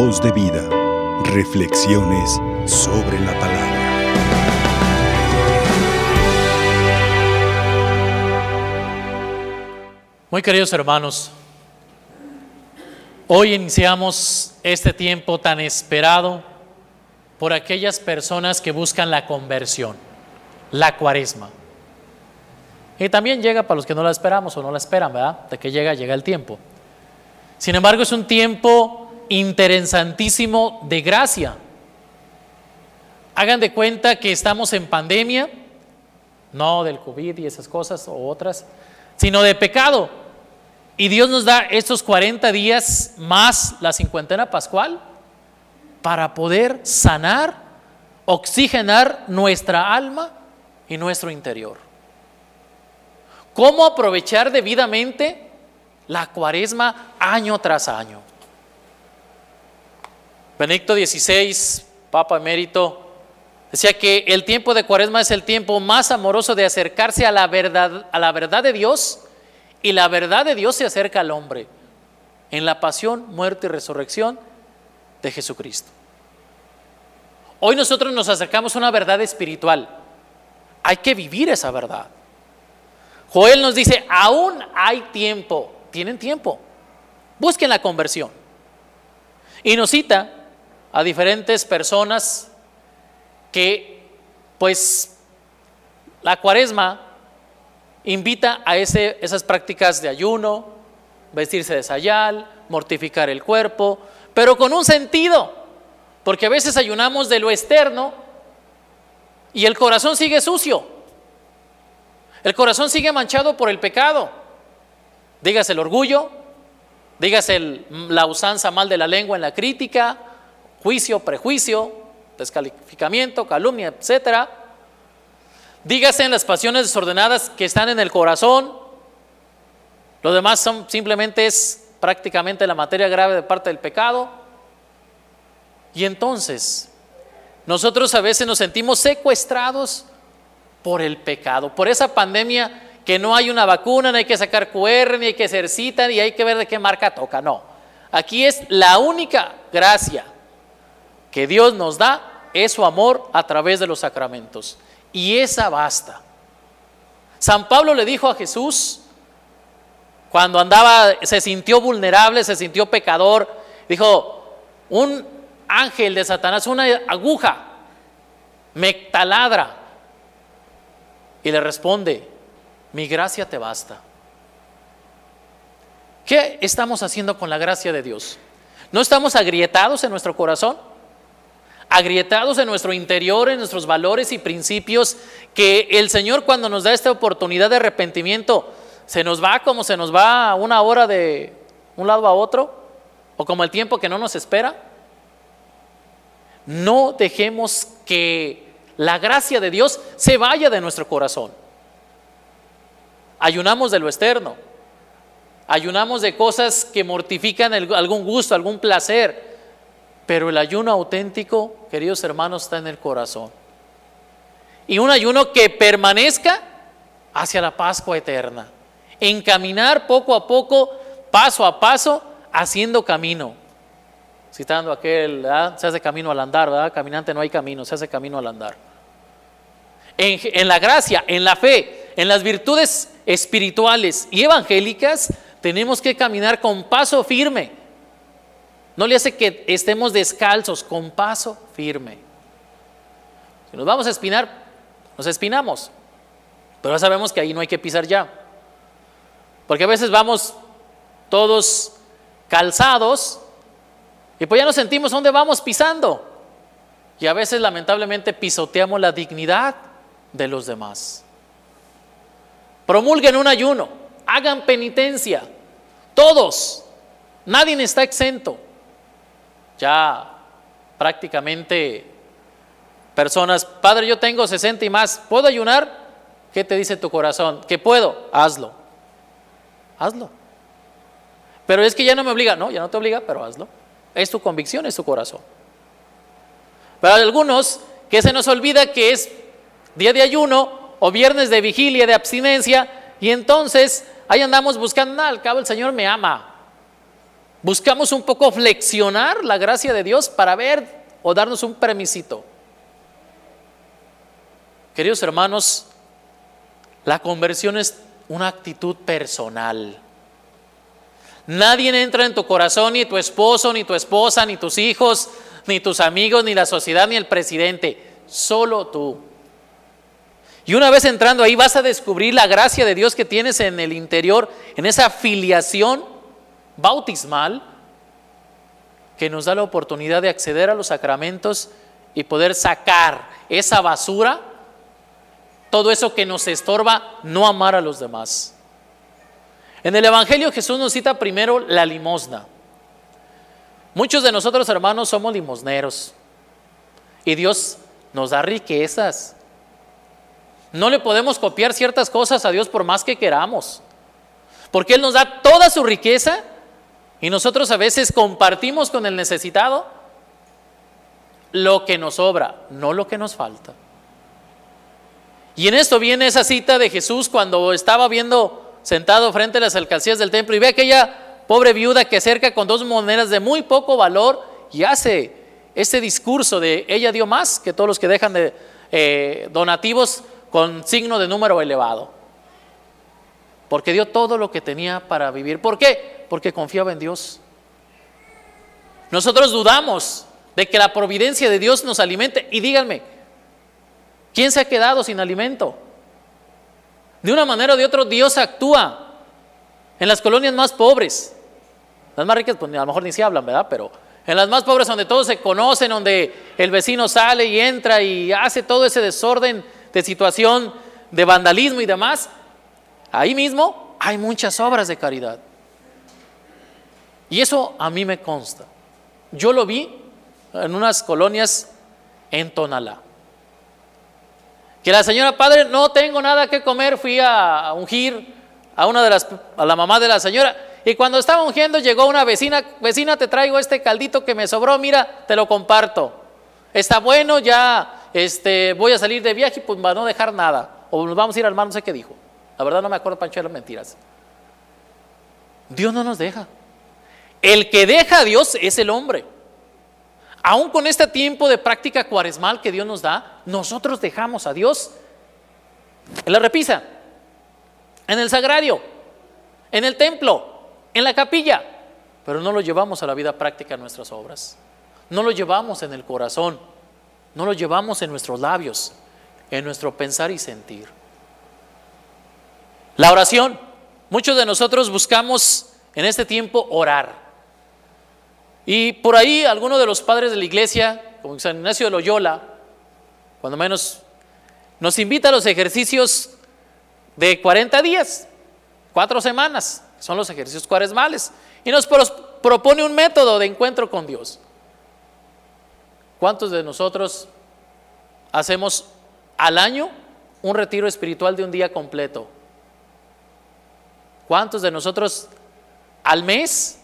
Voz de vida. Reflexiones sobre la palabra. Muy queridos hermanos, hoy iniciamos este tiempo tan esperado por aquellas personas que buscan la conversión, la cuaresma. Y también llega para los que no la esperamos o no la esperan, ¿verdad? De que llega, llega el tiempo. Sin embargo, es un tiempo interesantísimo de gracia. Hagan de cuenta que estamos en pandemia, no del COVID y esas cosas o otras, sino de pecado. Y Dios nos da estos 40 días más la cincuentena pascual para poder sanar, oxigenar nuestra alma y nuestro interior. ¿Cómo aprovechar debidamente la cuaresma año tras año? Benedicto XVI, Papa emérito, decía que el tiempo de cuaresma es el tiempo más amoroso de acercarse a la verdad, a la verdad de Dios y la verdad de Dios se acerca al hombre en la pasión, muerte y resurrección de Jesucristo. Hoy nosotros nos acercamos a una verdad espiritual. Hay que vivir esa verdad. Joel nos dice, aún hay tiempo, tienen tiempo, busquen la conversión. Y nos cita a diferentes personas que pues la cuaresma invita a ese, esas prácticas de ayuno, vestirse de sayal, mortificar el cuerpo, pero con un sentido, porque a veces ayunamos de lo externo y el corazón sigue sucio. El corazón sigue manchado por el pecado. Dígase el orgullo, dígase la usanza mal de la lengua en la crítica, juicio, prejuicio, descalificamiento, calumnia, etc. Dígase en las pasiones desordenadas que están en el corazón. Lo demás son, simplemente es prácticamente la materia grave de parte del pecado. Y entonces, nosotros a veces nos sentimos secuestrados por el pecado, por esa pandemia que no hay una vacuna, no hay que sacar QR, ni hay que hacer cita, ni hay que ver de qué marca toca, no. Aquí es la única gracia que Dios nos da, es su amor a través de los sacramentos. Y esa basta. San Pablo le dijo a Jesús, cuando andaba, se sintió vulnerable, se sintió pecador, dijo, un ángel de Satanás, una aguja, me taladra, y le responde, mi gracia te basta. ¿Qué estamos haciendo con la gracia de Dios? ¿No estamos agrietados en nuestro corazón? Agrietados en nuestro interior, en nuestros valores y principios, que el Señor cuando nos da esta oportunidad de arrepentimiento, se nos va como se nos va una hora de un lado a otro, o como el tiempo que no nos espera. No dejemos que la gracia de Dios se vaya de nuestro corazón. Ayunamos de lo externo, ayunamos de cosas que mortifican algún gusto, algún placer, pero el ayuno auténtico, queridos hermanos, está en el corazón. Y un ayuno que permanezca hacia la Pascua eterna, encaminar poco a poco, paso a paso, haciendo camino. Citando aquel, se hace camino al andar, ¿verdad? Caminante no hay camino, se hace camino al andar en, la gracia, en la fe, en las virtudes espirituales y evangélicas, tenemos que caminar con paso firme. No le hace que estemos descalzos, con paso firme. Si nos vamos a espinar, nos espinamos. Pero ya sabemos que ahí no hay que pisar ya. Porque a veces vamos todos calzados y pues ya nos sentimos dónde vamos pisando. Y a veces lamentablemente pisoteamos la dignidad de los demás. Promulguen un ayuno, hagan penitencia, todos, nadie está exento. Ya prácticamente personas, Padre, yo tengo 60 y más, ¿puedo ayunar? ¿Qué te dice tu corazón? ¿Que puedo? Hazlo. Hazlo. Pero es que ya no me obliga, no, ya no te obliga, pero hazlo. Es tu convicción, es tu corazón. Hay algunos que se nos olvida que es día de ayuno o viernes de vigilia, de abstinencia, y entonces ahí andamos buscando, al cabo el Señor me ama. Buscamos un poco flexionar la gracia de Dios para ver o darnos un permisito. Queridos hermanos, la conversión es una actitud personal. Nadie entra en tu corazón, ni tu esposo, ni tu esposa, ni tus hijos, ni tus amigos, ni la sociedad, ni el presidente. Solo tú. Y una vez entrando ahí vas a descubrir la gracia de Dios que tienes en el interior, en esa filiación bautismal que nos da la oportunidad de acceder a los sacramentos y poder sacar esa basura, todo eso que nos estorba no amar a los demás. En el Evangelio Jesús nos cita primero la limosna. Muchos de nosotros hermanos somos limosneros y Dios nos da riquezas. No le podemos copiar ciertas cosas a Dios por más que queramos, porque Él nos da toda su riqueza y nosotros a veces compartimos con el necesitado lo que nos sobra, no lo que nos falta. Y en esto viene esa cita de Jesús cuando estaba viendo sentado frente a las alcancías del templo y ve a aquella pobre viuda que acerca con dos monedas de muy poco valor y hace ese discurso de ella dio más que todos los que dejan de eh, donativos con signo de número elevado. Porque dio todo lo que tenía para vivir. ¿Por qué? porque confiaba en Dios. Nosotros dudamos de que la providencia de Dios nos alimente. Y díganme, ¿quién se ha quedado sin alimento? De una manera o de otra, Dios actúa en las colonias más pobres. Las más ricas, pues a lo mejor ni se hablan, ¿verdad? Pero en las más pobres, donde todos se conocen, donde el vecino sale y entra y hace todo ese desorden de situación, de vandalismo y demás, ahí mismo hay muchas obras de caridad. Y eso a mí me consta. Yo lo vi en unas colonias en Tonalá. Que la señora padre, no tengo nada que comer, fui a ungir a una de las, a la mamá de la señora. Y cuando estaba ungiendo llegó una vecina, vecina te traigo este caldito que me sobró, mira, te lo comparto. Está bueno, ya este, voy a salir de viaje, pues para no dejar nada. O nos vamos a ir al mar, no sé qué dijo. La verdad no me acuerdo, Pancho, de las mentiras. Dios no nos deja. El que deja a Dios es el hombre. Aún con este tiempo de práctica cuaresmal que Dios nos da, nosotros dejamos a Dios en la repisa, en el sagrario, en el templo, en la capilla, pero no lo llevamos a la vida práctica en nuestras obras. No lo llevamos en el corazón, no lo llevamos en nuestros labios, en nuestro pensar y sentir. La oración. Muchos de nosotros buscamos en este tiempo orar. Y por ahí algunos de los padres de la iglesia, como San Ignacio de Loyola, cuando menos, nos invita a los ejercicios de 40 días, cuatro semanas, son los ejercicios cuaresmales, y nos propone un método de encuentro con Dios. ¿Cuántos de nosotros hacemos al año un retiro espiritual de un día completo? ¿Cuántos de nosotros al mes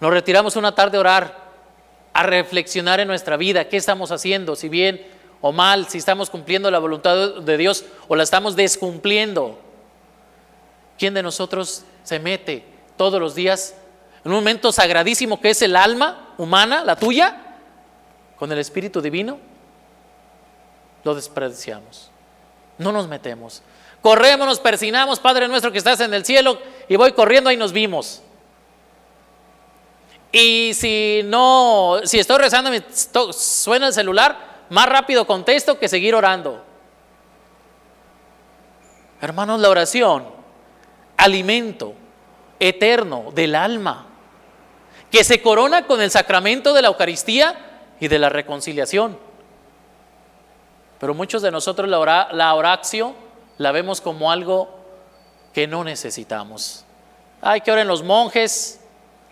nos retiramos una tarde a orar, a reflexionar en nuestra vida, qué estamos haciendo, si bien o mal, si estamos cumpliendo la voluntad de Dios o la estamos descumpliendo. ¿Quién de nosotros se mete todos los días en un momento sagradísimo que es el alma humana, la tuya, con el Espíritu Divino? Lo despreciamos. No nos metemos. Corremos, nos persinamos, Padre nuestro que estás en el cielo, y voy corriendo, ahí nos vimos. Y si no, si estoy rezando, me suena el celular, más rápido contesto que seguir orando. Hermanos, la oración, alimento eterno del alma, que se corona con el sacramento de la Eucaristía y de la reconciliación. Pero muchos de nosotros la, la oración la vemos como algo que no necesitamos. Hay que orar en los monjes,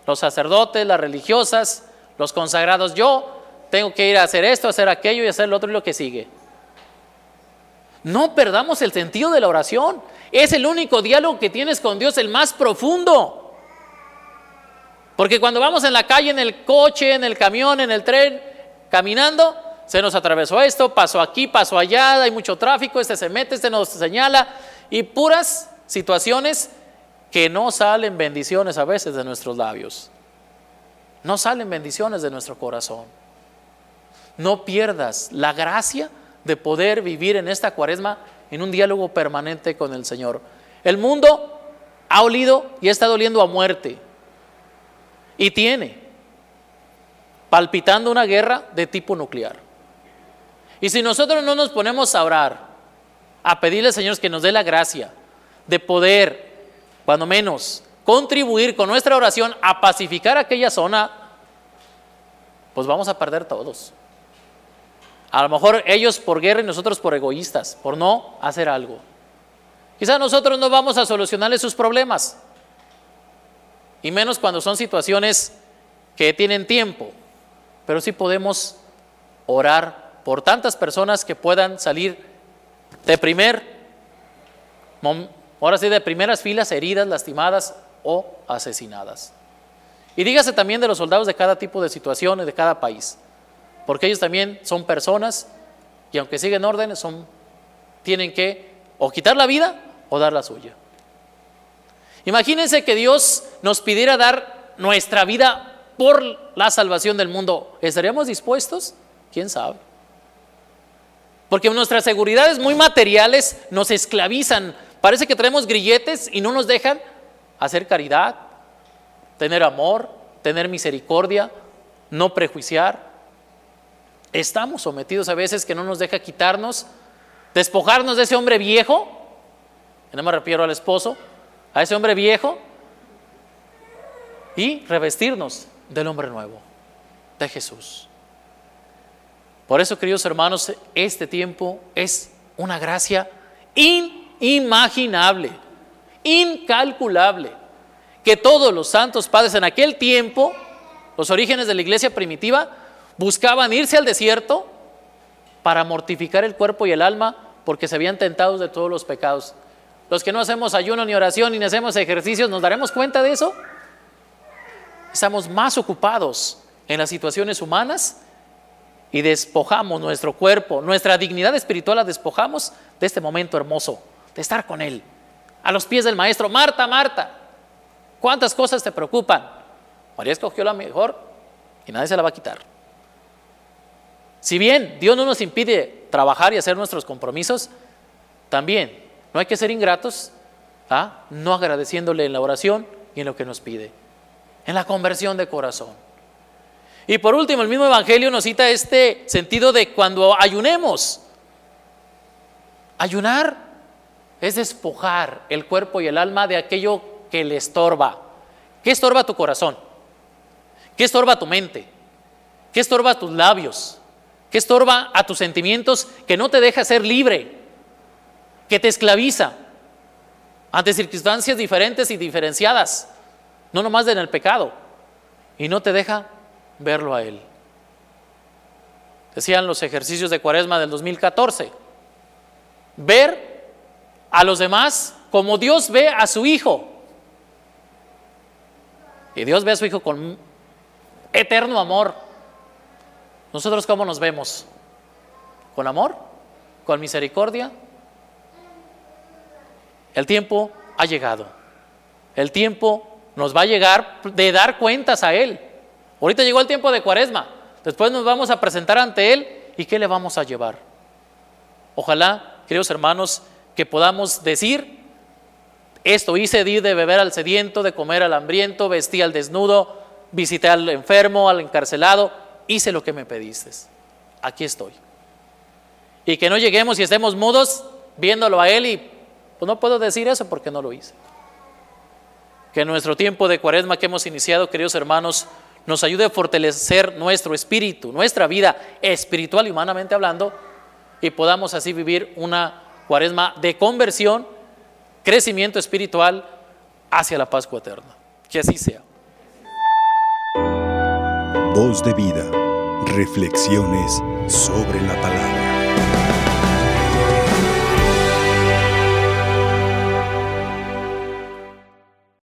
los sacerdotes, las religiosas, los consagrados. Yo tengo que ir a hacer esto, hacer aquello y hacer lo otro y lo que sigue. No perdamos el sentido de la oración. Es el único diálogo que tienes con Dios, el más profundo. Porque cuando vamos en la calle, en el coche, en el camión, en el tren, caminando, se nos atravesó esto, pasó aquí, pasó allá, hay mucho tráfico, este se mete, este nos señala, y puras situaciones que no salen bendiciones a veces de nuestros labios. no salen bendiciones de nuestro corazón. No pierdas la gracia de poder vivir en esta cuaresma en un diálogo permanente con el Señor. El mundo ha olido y está doliendo a muerte. Y tiene palpitando una guerra de tipo nuclear. Y si nosotros no nos ponemos a orar, a pedirle al Señor que nos dé la gracia de poder, cuando menos, contribuir con nuestra oración a pacificar aquella zona, pues vamos a perder todos. A lo mejor ellos por guerra y nosotros por egoístas, por no hacer algo. Quizá nosotros no vamos a solucionarle sus problemas. Y menos cuando son situaciones que tienen tiempo. Pero sí podemos orar por tantas personas que puedan salir de primer, ahora sí, de primeras filas heridas, lastimadas o asesinadas. Y dígase también de los soldados de cada tipo de situación y de cada país, porque ellos también son personas y aunque siguen órdenes, son, tienen que o quitar la vida o dar la suya. Imagínense que Dios nos pidiera dar nuestra vida por la salvación del mundo. ¿Estaríamos dispuestos? ¿Quién sabe? Porque nuestras seguridades muy materiales nos esclavizan. Parece que traemos grilletes y no nos dejan hacer caridad, tener amor, tener misericordia, no prejuiciar. Estamos sometidos a veces que no nos deja quitarnos, despojarnos de ese hombre viejo, no me refiero al esposo, a ese hombre viejo, y revestirnos del hombre nuevo, de Jesús. Por eso, queridos hermanos, este tiempo es una gracia inimaginable incalculable que todos los santos padres en aquel tiempo, los orígenes de la iglesia primitiva, buscaban irse al desierto para mortificar el cuerpo y el alma porque se habían tentado de todos los pecados. Los que no hacemos ayuno ni oración ni hacemos ejercicios, ¿nos daremos cuenta de eso? Estamos más ocupados en las situaciones humanas y despojamos nuestro cuerpo, nuestra dignidad espiritual la despojamos de este momento hermoso, de estar con Él a los pies del maestro, Marta, Marta, ¿cuántas cosas te preocupan? María escogió la mejor y nadie se la va a quitar. Si bien Dios no nos impide trabajar y hacer nuestros compromisos, también no hay que ser ingratos, ¿ah? no agradeciéndole en la oración y en lo que nos pide, en la conversión de corazón. Y por último, el mismo Evangelio nos cita este sentido de cuando ayunemos. Ayunar es despojar el cuerpo y el alma de aquello que le estorba. ¿Qué estorba tu corazón? ¿Qué estorba tu mente? ¿Qué estorba tus labios? ¿Qué estorba a tus sentimientos que no te deja ser libre? Que te esclaviza ante circunstancias diferentes y diferenciadas, no nomás en el pecado, y no te deja verlo a Él. Decían los ejercicios de cuaresma del 2014, ver a los demás como Dios ve a su Hijo. Y Dios ve a su Hijo con eterno amor. ¿Nosotros cómo nos vemos? ¿Con amor? ¿Con misericordia? El tiempo ha llegado. El tiempo nos va a llegar de dar cuentas a Él. Ahorita llegó el tiempo de cuaresma. Después nos vamos a presentar ante Él y ¿qué le vamos a llevar? Ojalá, queridos hermanos, que podamos decir, esto hice, di de beber al sediento, de comer al hambriento, vestí al desnudo, visité al enfermo, al encarcelado, hice lo que me pediste. Aquí estoy. Y que no lleguemos y estemos mudos viéndolo a Él y pues no puedo decir eso porque no lo hice. Que nuestro tiempo de cuaresma que hemos iniciado, queridos hermanos, nos ayude a fortalecer nuestro espíritu, nuestra vida espiritual y humanamente hablando, y podamos así vivir una cuaresma de conversión, crecimiento espiritual hacia la Pascua eterna. Que así sea. Voz de vida, reflexiones sobre la palabra.